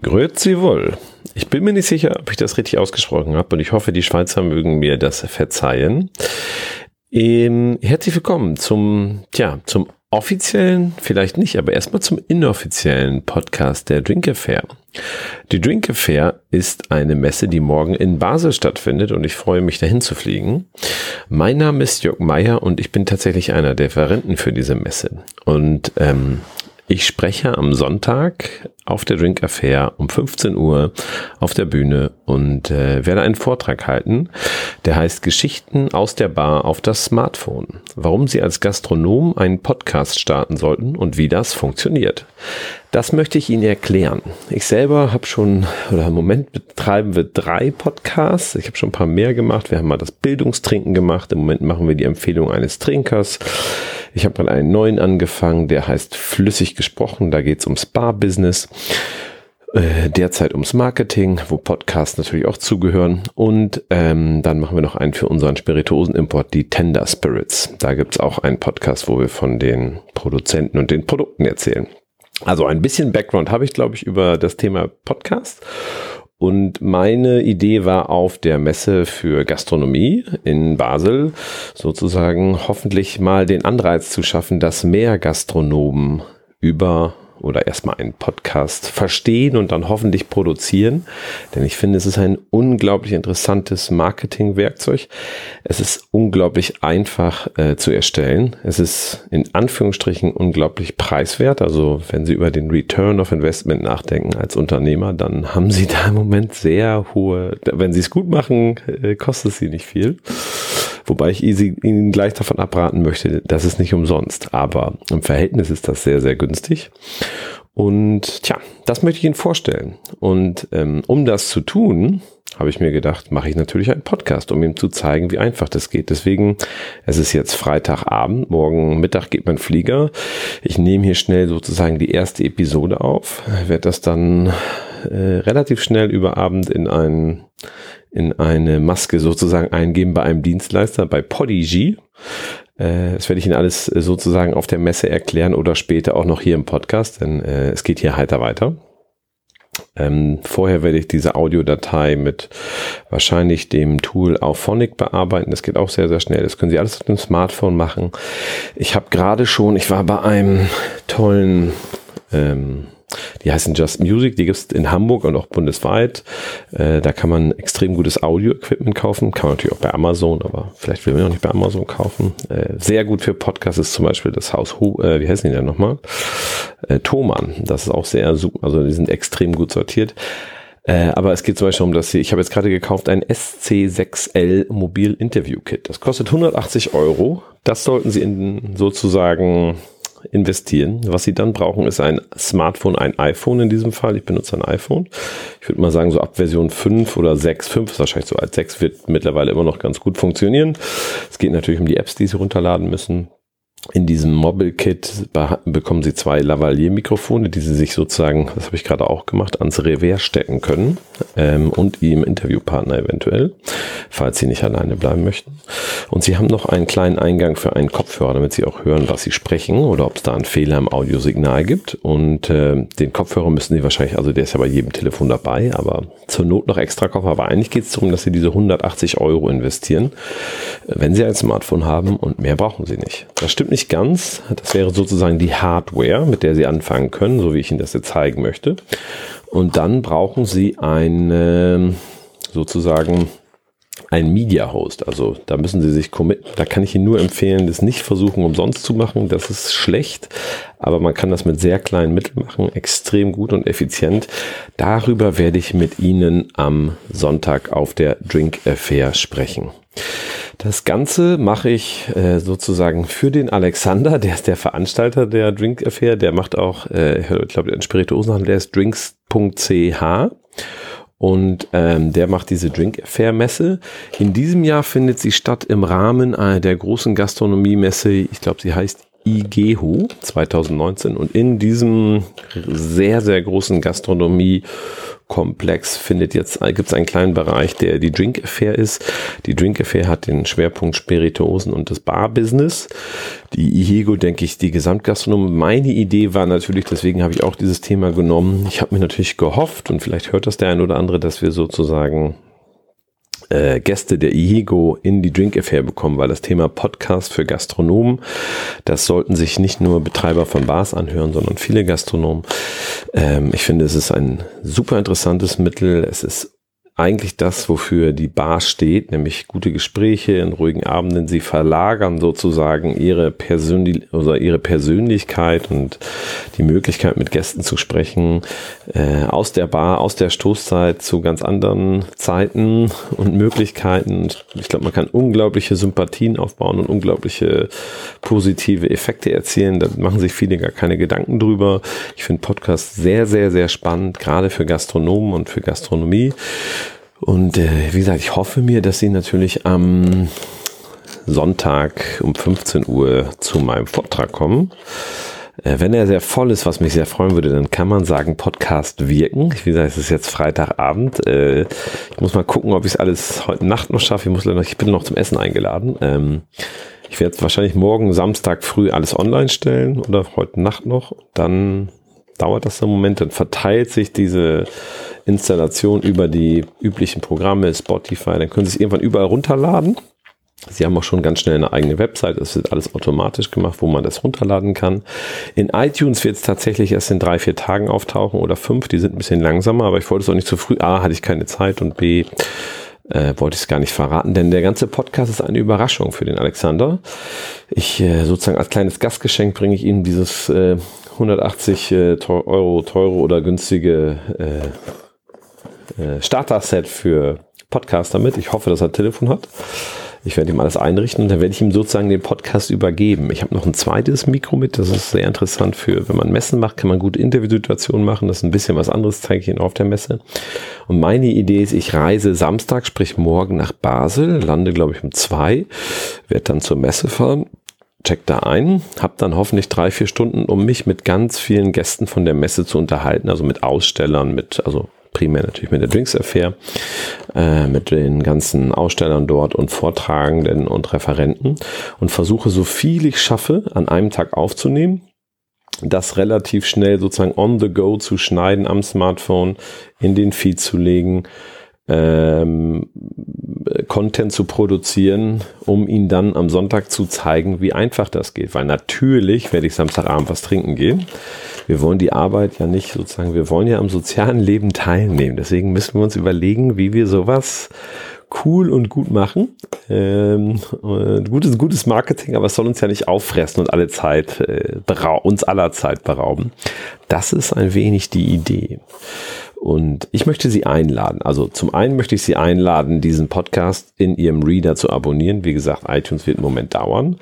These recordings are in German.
Grüezi wohl. Ich bin mir nicht sicher, ob ich das richtig ausgesprochen habe und ich hoffe, die Schweizer mögen mir das verzeihen. Ähm, herzlich willkommen zum, tja, zum offiziellen, vielleicht nicht, aber erstmal zum inoffiziellen Podcast der Drink Affair. Die Drink Affair ist eine Messe, die morgen in Basel stattfindet und ich freue mich dahin zu fliegen. Mein Name ist Jörg Meyer und ich bin tatsächlich einer der Verrenten für diese Messe. Und ähm, ich spreche am Sonntag auf der Drink Affair um 15 Uhr auf der Bühne und äh, werde einen Vortrag halten, der heißt Geschichten aus der Bar auf das Smartphone. Warum Sie als Gastronom einen Podcast starten sollten und wie das funktioniert. Das möchte ich Ihnen erklären. Ich selber habe schon, oder im Moment betreiben wir drei Podcasts. Ich habe schon ein paar mehr gemacht. Wir haben mal das Bildungstrinken gemacht. Im Moment machen wir die Empfehlung eines Trinkers. Ich habe mal einen neuen angefangen, der heißt Flüssig gesprochen. Da geht es ums Bar-Business. Äh, derzeit ums Marketing, wo Podcasts natürlich auch zugehören. Und ähm, dann machen wir noch einen für unseren Spirituosenimport, die Tender Spirits. Da gibt's auch einen Podcast, wo wir von den Produzenten und den Produkten erzählen. Also ein bisschen Background habe ich, glaube ich, über das Thema Podcast. Und meine Idee war auf der Messe für Gastronomie in Basel sozusagen hoffentlich mal den Anreiz zu schaffen, dass mehr Gastronomen über oder erstmal einen Podcast verstehen und dann hoffentlich produzieren. Denn ich finde, es ist ein unglaublich interessantes Marketingwerkzeug. Es ist unglaublich einfach äh, zu erstellen. Es ist in Anführungsstrichen unglaublich preiswert. Also wenn Sie über den Return of Investment nachdenken als Unternehmer, dann haben Sie da im Moment sehr hohe, wenn Sie es gut machen, äh, kostet es Sie nicht viel. Wobei ich Ihnen gleich davon abraten möchte, das ist nicht umsonst. Aber im Verhältnis ist das sehr, sehr günstig. Und tja, das möchte ich Ihnen vorstellen. Und ähm, um das zu tun, habe ich mir gedacht, mache ich natürlich einen Podcast, um ihm zu zeigen, wie einfach das geht. Deswegen, es ist jetzt Freitagabend, morgen Mittag geht mein Flieger. Ich nehme hier schnell sozusagen die erste Episode auf, werde das dann äh, relativ schnell über Abend in einen in eine Maske sozusagen eingeben bei einem Dienstleister, bei Podigy. Äh, das werde ich Ihnen alles äh, sozusagen auf der Messe erklären oder später auch noch hier im Podcast, denn äh, es geht hier heiter weiter. Ähm, vorher werde ich diese Audiodatei mit wahrscheinlich dem Tool Auphonic bearbeiten. Das geht auch sehr, sehr schnell. Das können Sie alles auf dem Smartphone machen. Ich habe gerade schon, ich war bei einem tollen ähm, die heißen Just Music, die gibt es in Hamburg und auch bundesweit. Äh, da kann man extrem gutes Audio-Equipment kaufen. Kann man natürlich auch bei Amazon, aber vielleicht will man auch nicht bei Amazon kaufen. Äh, sehr gut für Podcasts ist zum Beispiel das Haus, Ho äh, wie heißen die denn nochmal? Äh, Thomann. Das ist auch sehr super, also die sind extrem gut sortiert. Äh, aber es geht zum Beispiel um das hier. Ich habe jetzt gerade gekauft ein SC6L Mobil Interview Kit. Das kostet 180 Euro. Das sollten Sie in sozusagen investieren. Was sie dann brauchen, ist ein Smartphone, ein iPhone in diesem Fall. Ich benutze ein iPhone. Ich würde mal sagen, so ab Version 5 oder 6, 5 ist wahrscheinlich so alt, 6 wird mittlerweile immer noch ganz gut funktionieren. Es geht natürlich um die Apps, die Sie runterladen müssen. In diesem Mobile Kit bekommen Sie zwei Lavalier-Mikrofone, die Sie sich sozusagen, das habe ich gerade auch gemacht, ans Revers stecken können ähm, und Ihrem Interviewpartner eventuell, falls Sie nicht alleine bleiben möchten. Und Sie haben noch einen kleinen Eingang für einen Kopfhörer, damit Sie auch hören, was Sie sprechen oder ob es da einen Fehler im Audiosignal gibt. Und äh, den Kopfhörer müssen Sie wahrscheinlich, also der ist ja bei jedem Telefon dabei, aber zur Not noch extra Kopfhörer. Aber eigentlich geht es darum, dass Sie diese 180 Euro investieren, wenn Sie ein Smartphone haben und mehr brauchen Sie nicht. Das stimmt nicht ganz. Das wäre sozusagen die Hardware, mit der Sie anfangen können, so wie ich Ihnen das jetzt zeigen möchte. Und dann brauchen Sie eine sozusagen ein Media Host. Also da müssen Sie sich committen. Da kann ich Ihnen nur empfehlen, das nicht versuchen umsonst zu machen. Das ist schlecht, aber man kann das mit sehr kleinen Mitteln machen, extrem gut und effizient. Darüber werde ich mit Ihnen am Sonntag auf der Drink Affair sprechen. Das Ganze mache ich äh, sozusagen für den Alexander, der ist der Veranstalter der Drink Affair, der macht auch, äh, ich glaube, der Spirituosenhandel, der ist drinks.ch und ähm, der macht diese Drink Affair Messe. In diesem Jahr findet sie statt im Rahmen äh, der großen Gastronomie-Messe, ich glaube, sie heißt IGEHU 2019 und in diesem sehr, sehr großen Gastronomie Komplex findet jetzt, gibt es einen kleinen Bereich, der die Drink Affair ist. Die Drink Affair hat den Schwerpunkt Spirituosen und das Bar-Business. Die Ihego, denke ich, die Gesamtgastronomie. Meine Idee war natürlich, deswegen habe ich auch dieses Thema genommen. Ich habe mir natürlich gehofft und vielleicht hört das der ein oder andere, dass wir sozusagen äh, Gäste der IHIGO in die Drink Affair bekommen, weil das Thema Podcast für Gastronomen, das sollten sich nicht nur Betreiber von Bars anhören, sondern viele Gastronomen. Ähm, ich finde, es ist ein super interessantes Mittel. Es ist eigentlich das, wofür die Bar steht, nämlich gute Gespräche in ruhigen Abenden. Sie verlagern sozusagen ihre, Persönli oder ihre Persönlichkeit und die Möglichkeit, mit Gästen zu sprechen, äh, aus der Bar, aus der Stoßzeit zu ganz anderen Zeiten und Möglichkeiten. Ich glaube, man kann unglaubliche Sympathien aufbauen und unglaubliche positive Effekte erzielen. Da machen sich viele gar keine Gedanken drüber. Ich finde Podcast sehr, sehr, sehr spannend, gerade für Gastronomen und für Gastronomie. Und äh, wie gesagt, ich hoffe mir, dass Sie natürlich am Sonntag um 15 Uhr zu meinem Vortrag kommen. Äh, wenn er sehr voll ist, was mich sehr freuen würde, dann kann man sagen, Podcast wirken. Wie gesagt, es ist jetzt Freitagabend. Äh, ich muss mal gucken, ob ich es alles heute Nacht noch schaffe. Ich, muss leider, ich bin noch zum Essen eingeladen. Ähm, ich werde wahrscheinlich morgen Samstag früh alles online stellen oder heute Nacht noch. Dann dauert das einen Moment, dann verteilt sich diese Installation über die üblichen Programme, Spotify, dann können Sie es irgendwann überall runterladen. Sie haben auch schon ganz schnell eine eigene Website. Es wird alles automatisch gemacht, wo man das runterladen kann. In iTunes wird es tatsächlich erst in drei, vier Tagen auftauchen oder fünf. Die sind ein bisschen langsamer, aber ich wollte es auch nicht zu früh. A, hatte ich keine Zeit und B, äh, wollte ich es gar nicht verraten, denn der ganze Podcast ist eine Überraschung für den Alexander. Ich äh, sozusagen als kleines Gastgeschenk bringe ich ihm dieses äh, 180 äh, Euro teure oder günstige äh, äh, Starter-Set für Podcaster mit. Ich hoffe, dass er ein Telefon hat. Ich werde ihm alles einrichten und dann werde ich ihm sozusagen den Podcast übergeben. Ich habe noch ein zweites Mikro mit, das ist sehr interessant für, wenn man Messen macht, kann man gute Interviewsituationen machen. Das ist ein bisschen was anderes, zeige ich Ihnen auf der Messe. Und meine Idee ist, ich reise Samstag, sprich morgen nach Basel, lande glaube ich um zwei, werde dann zur Messe fahren, check da ein, habe dann hoffentlich drei, vier Stunden, um mich mit ganz vielen Gästen von der Messe zu unterhalten, also mit Ausstellern, mit, also primär natürlich mit der Drinks Affair, äh, mit den ganzen Ausstellern dort und Vortragenden und Referenten und versuche so viel ich schaffe an einem Tag aufzunehmen, das relativ schnell sozusagen on the go zu schneiden am Smartphone, in den Feed zu legen, ähm, Content zu produzieren, um ihn dann am Sonntag zu zeigen, wie einfach das geht. Weil natürlich werde ich Samstagabend was trinken gehen wir wollen die Arbeit ja nicht sozusagen, wir wollen ja am sozialen Leben teilnehmen. Deswegen müssen wir uns überlegen, wie wir sowas cool und gut machen. Ähm, äh, gutes, gutes Marketing, aber es soll uns ja nicht auffressen und alle Zeit, äh, uns aller Zeit berauben. Das ist ein wenig die Idee. Und ich möchte Sie einladen. Also zum einen möchte ich Sie einladen, diesen Podcast in Ihrem Reader zu abonnieren. Wie gesagt, iTunes wird im Moment dauern.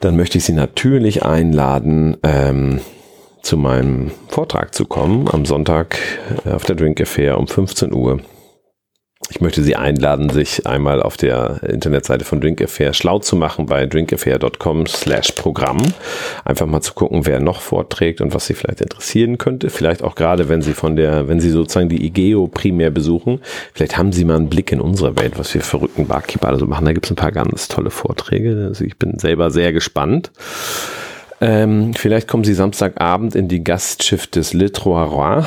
Dann möchte ich Sie natürlich einladen, ähm, zu meinem Vortrag zu kommen am Sonntag äh, auf der Drink Affair um 15 Uhr. Ich möchte Sie einladen, sich einmal auf der Internetseite von Drink Affair schlau zu machen bei drinkaffair.com slash Programm. Einfach mal zu gucken, wer noch vorträgt und was Sie vielleicht interessieren könnte. Vielleicht auch gerade, wenn Sie von der, wenn Sie sozusagen die IGEO primär besuchen, vielleicht haben Sie mal einen Blick in unsere Welt, was wir verrückten Barkeeper also machen. Da gibt es ein paar ganz tolle Vorträge. Also ich bin selber sehr gespannt. Ähm, vielleicht kommen Sie Samstagabend in die Gastschiff des Le Trois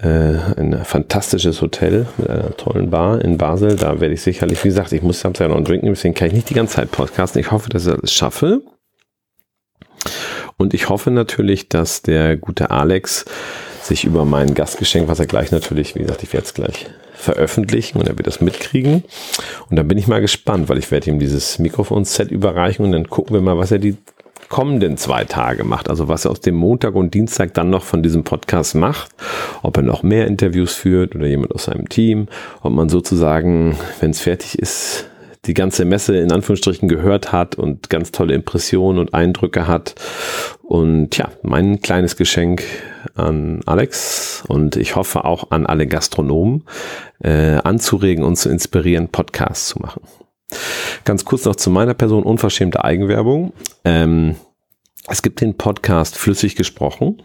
äh, ein fantastisches Hotel mit einer tollen Bar in Basel. Da werde ich sicherlich, wie gesagt, ich muss Samstag noch trinken, deswegen kann ich nicht die ganze Zeit podcasten. Ich hoffe, dass ich das schaffe. Und ich hoffe natürlich, dass der gute Alex sich über mein Gastgeschenk, was er gleich natürlich, wie gesagt, ich werde es gleich veröffentlichen und er wird das mitkriegen. Und dann bin ich mal gespannt, weil ich werde ihm dieses Mikrofon-Set überreichen und dann gucken wir mal, was er die kommenden zwei Tage macht. Also was er aus dem Montag und Dienstag dann noch von diesem Podcast macht. Ob er noch mehr Interviews führt oder jemand aus seinem Team. Ob man sozusagen, wenn es fertig ist, die ganze Messe in Anführungsstrichen gehört hat und ganz tolle Impressionen und Eindrücke hat. Und ja, mein kleines Geschenk an Alex und ich hoffe auch an alle Gastronomen, äh, anzuregen und zu inspirieren, Podcasts zu machen. Ganz kurz noch zu meiner Person, unverschämte Eigenwerbung. Ähm, es gibt den Podcast Flüssig gesprochen.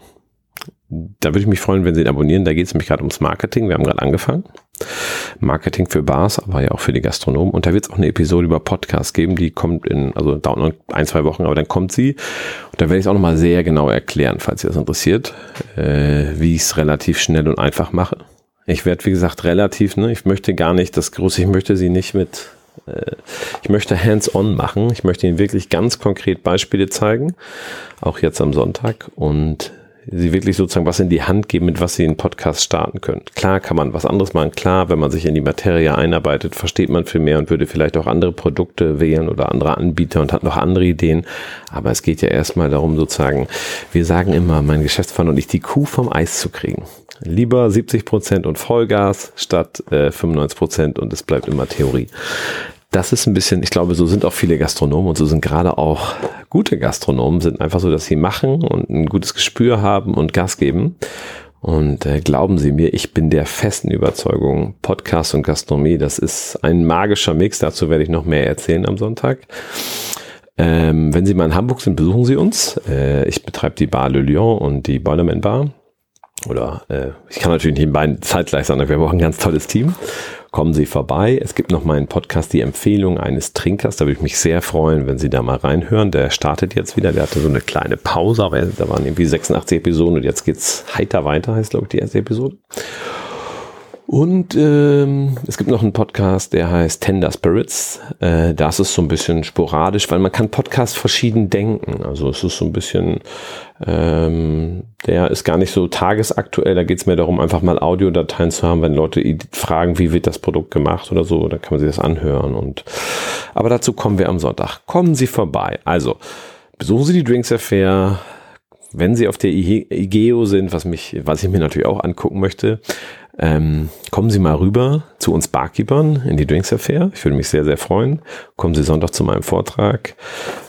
da würde ich mich freuen, wenn Sie ihn abonnieren. Da geht es nämlich gerade ums Marketing. Wir haben gerade angefangen. Marketing für Bars, aber ja auch für die Gastronomen. Und da wird es auch eine Episode über Podcasts geben, die kommt in, also dauert noch ein, zwei Wochen, aber dann kommt sie. Und da werde ich es auch nochmal sehr genau erklären, falls Sie das interessiert, äh, wie ich es relativ schnell und einfach mache. Ich werde, wie gesagt, relativ, ne, ich möchte gar nicht das Große, ich möchte Sie nicht mit ich möchte hands-on machen. Ich möchte Ihnen wirklich ganz konkret Beispiele zeigen, auch jetzt am Sonntag. Und sie wirklich sozusagen was in die Hand geben, mit was sie einen Podcast starten können. Klar kann man was anderes machen. Klar, wenn man sich in die Materie einarbeitet, versteht man viel mehr und würde vielleicht auch andere Produkte wählen oder andere Anbieter und hat noch andere Ideen. Aber es geht ja erstmal darum, sozusagen, wir sagen immer, mein Geschäftsführer und ich, die Kuh vom Eis zu kriegen. Lieber 70 Prozent und Vollgas statt äh, 95 Prozent und es bleibt immer Theorie das ist ein bisschen, ich glaube, so sind auch viele Gastronomen und so sind gerade auch gute Gastronomen, sind einfach so, dass sie machen und ein gutes Gespür haben und Gas geben. Und äh, glauben Sie mir, ich bin der festen Überzeugung, Podcast und Gastronomie, das ist ein magischer Mix. Dazu werde ich noch mehr erzählen am Sonntag. Ähm, wenn Sie mal in Hamburg sind, besuchen Sie uns. Äh, ich betreibe die Bar Le Lion und die Boilerman Bar. Oder äh, ich kann natürlich nicht in beiden zeitgleich sagen, wir haben auch ein ganz tolles Team kommen Sie vorbei. Es gibt noch meinen Podcast, die Empfehlung eines Trinkers. Da würde ich mich sehr freuen, wenn Sie da mal reinhören. Der startet jetzt wieder. Der hatte so eine kleine Pause, aber da waren irgendwie 86 Episoden und jetzt geht's heiter weiter, heißt glaube ich die erste Episode. Und ähm, es gibt noch einen Podcast, der heißt Tender Spirits. Äh, das ist so ein bisschen sporadisch, weil man kann Podcast verschieden denken. Also es ist so ein bisschen, ähm, der ist gar nicht so tagesaktuell. Da geht es mehr darum, einfach mal Audiodateien zu haben, wenn Leute fragen, wie wird das Produkt gemacht oder so, dann kann man sich das anhören. Und aber dazu kommen wir am Sonntag. Kommen Sie vorbei. Also besuchen Sie die Drinks Affair wenn Sie auf der IGEO sind, was mich, was ich mir natürlich auch angucken möchte, ähm, kommen Sie mal rüber zu uns Barkeepern in die Drinks Affair. Ich würde mich sehr, sehr freuen. Kommen Sie Sonntag zu meinem Vortrag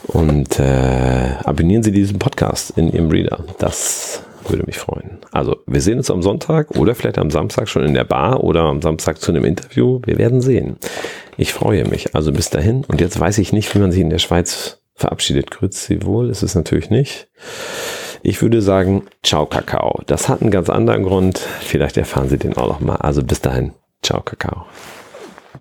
und äh, abonnieren Sie diesen Podcast in Ihrem Reader. Das würde mich freuen. Also, wir sehen uns am Sonntag oder vielleicht am Samstag schon in der Bar oder am Samstag zu einem Interview. Wir werden sehen. Ich freue mich. Also bis dahin. Und jetzt weiß ich nicht, wie man sich in der Schweiz verabschiedet. Grüß Sie wohl, ist es natürlich nicht. Ich würde sagen, ciao Kakao. Das hat einen ganz anderen Grund. Vielleicht erfahren Sie den auch noch mal. Also bis dahin, ciao Kakao.